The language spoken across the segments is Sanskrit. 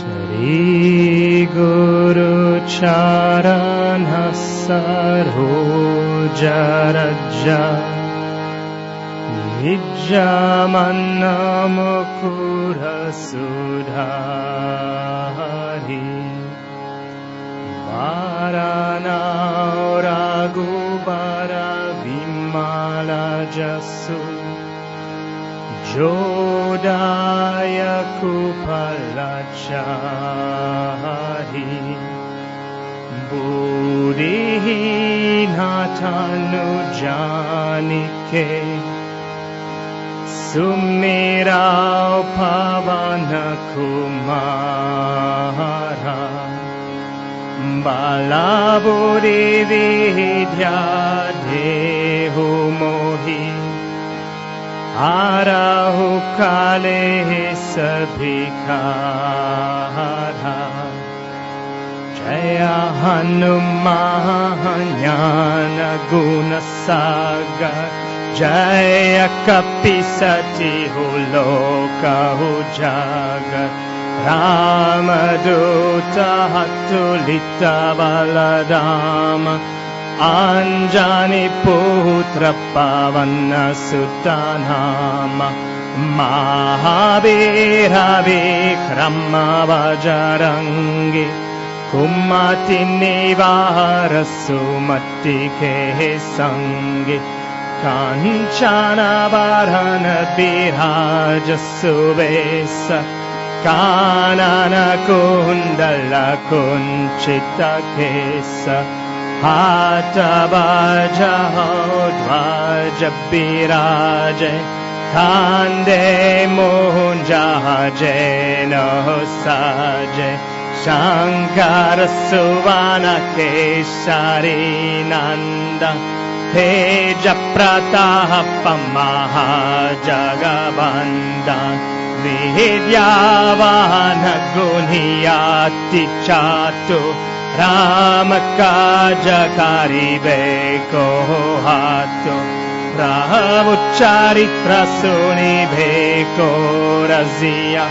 श्री गुरुचारणः सरोजरज निजमन्नमुकुरसुधारि वारानारागुबर विमालजसु जोडाय कुफलचाहि बुरिहीनाथानुजानिके सुमेरा पवनकुमारा बालाबुरिविद्या देहु मोहि आराहु काले सभिखारा जय हनुमान गुणसागर जय कपिसति हो लोकहु जागर रामदूत तुलित आञ्जानि पुत्र पवन सुतनाम महावीरविक्रम वजरङ्गि कुमति निवार सुमतिके सङ्गि। काञ्चन वरन बजहो ध्वज खान्दे मोहन हो साजय शङ्कर सुवन केशरी नन्द तेज प्रताप महाजगवन्द विद्यावान गुनियाति चातु राम बेको हातु प्रभु चरित्र सुनि भेको रजिया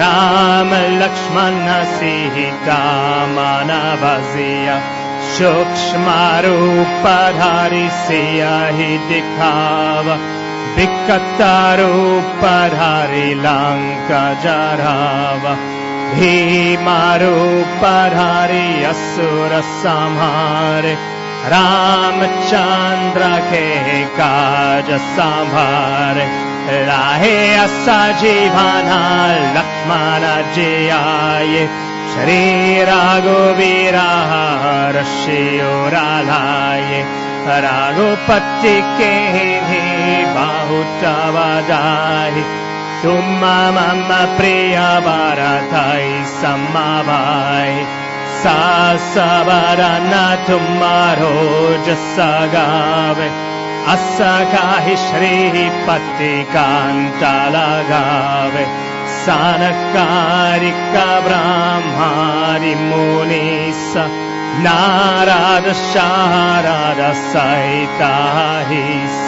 राम लक्ष्मण सीता मानवजिया सूक्ष्म रूप धारि सिया ही दिखाव। विकट रूप रूप धारि असुर संहारे रामचंद्र के काज संभारे। राहे असा जीवाना लक्ष्मण जी आये श्री राघुवीरा रशियोरालाये राघुपति के ही तुम मम प्रिय भरताई समावाई सा सबरन तुम्हारो जसगावे असगाहि श्रीपति कान्ता लगावे सानकारिक ब्राह्मारि मुनिस नारद शारद सहिताहिस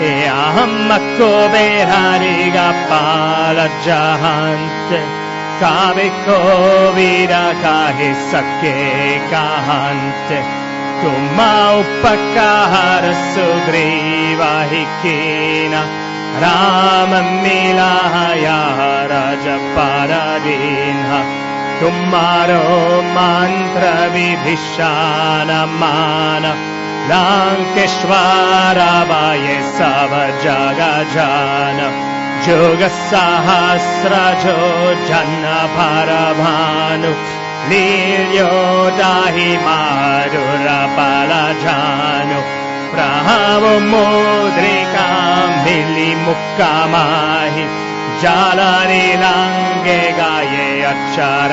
अहम् कुबेरारि गपाल जहन्ते काविको वीरकाहि सखे कहन्ते तुम उपकार सुग्रीवाहि कीन राम मिलाया रज परदीन लंकेश्वर बाये सब जग जान जोग सहस्र जो जन दाहि मारुर बल जानु मुक्कामाहि। जालरि लाङ्गे गाये अक्षर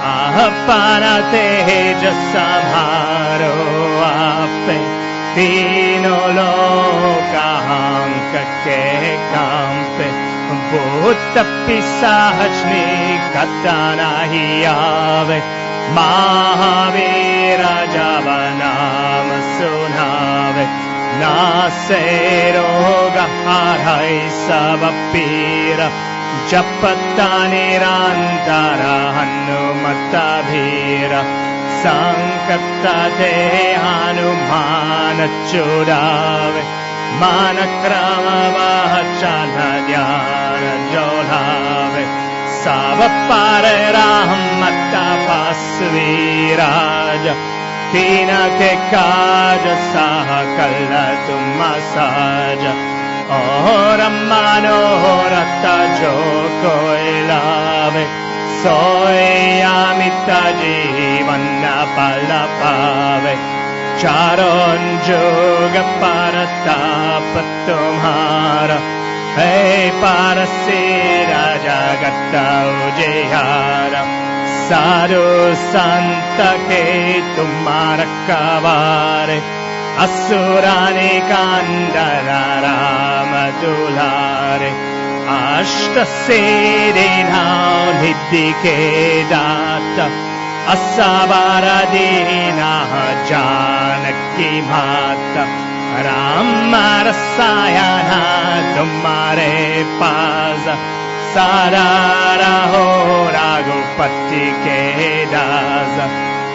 पाराते हे जारो आपनो लो कां के का भूत पिसा ह्मि कदाव महा वे राजा बना सु ना पीर। जपता हनुमत्ताभीर हनुमता भीरा सांकता ते हनुमान चोरावे मान रामचाल ज्ञान काज साह कल तु रम् रता जो कोयला सोयामि तज वाव चारो जो गप्पारताप तु हे पारे राजा गत्ताहार सारो santa के तु कार अस् कान्दर राम तुलारे आष्टि के दात अस्सा बा दीना जानी भात राम् पास सारा राहो राघोपति केदा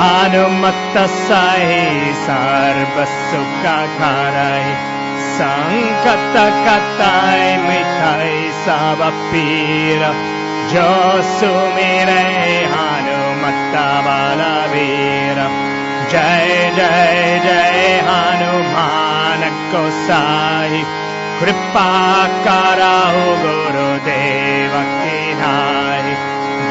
हनुमत् सा सर्व कार संताय मिठ सीर जस् मेरा हनुमता जय जय जय हनुमान को सा कृपा कारो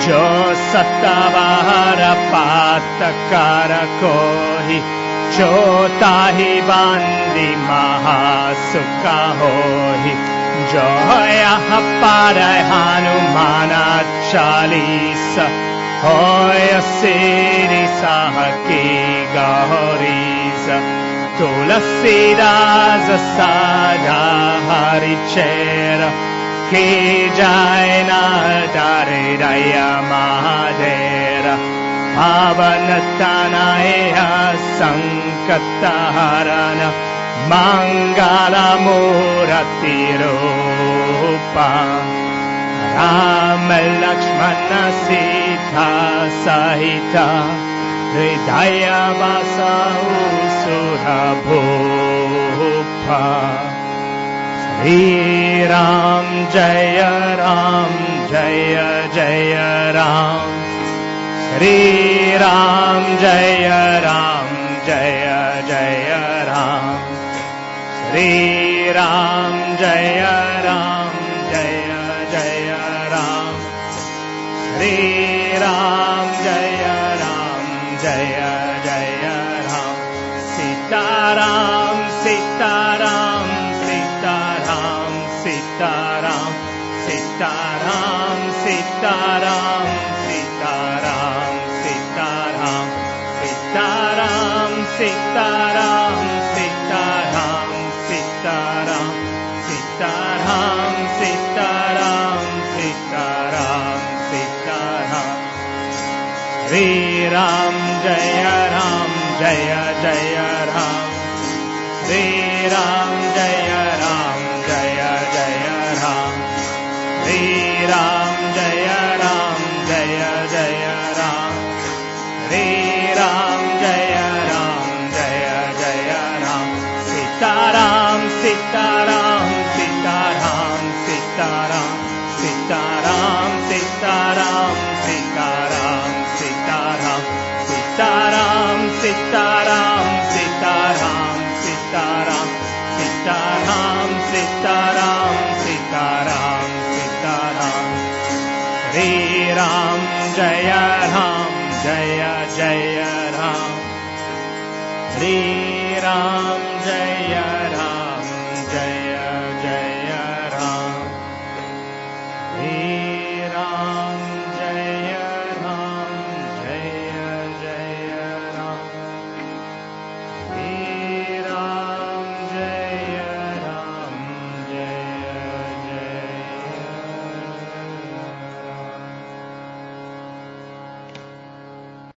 जो सत्तावार पातकार कोहि जो ताहि बान्द्रि महासु काहोहि जा हनुमाना चालीस ह सेरि साह के गरीस। तुल सेराज सा गरि चेर ी जयना चारिरय महाजेर भावनतनाय सङ्कतरणङ्गाल मूरतिरोप राम लक्ष्मण सिद्ध सहित हृदय बसौ सुरभोप। राम जय राम जय जय राम। श्री राम जय राम जय जय राम। श्री राम जय राम जय जय राम। श्री राम जय राम जय जय राम। सीताराम सीताराम सीताराम सीताराम सीताराम सीताराम सीताराम सीताराम सीताराम सीताराम सीताराम सीताराम श्री राम जय राम जय जय राम श्री राम सीताराम सीताराम सीताराम। श्री राम जय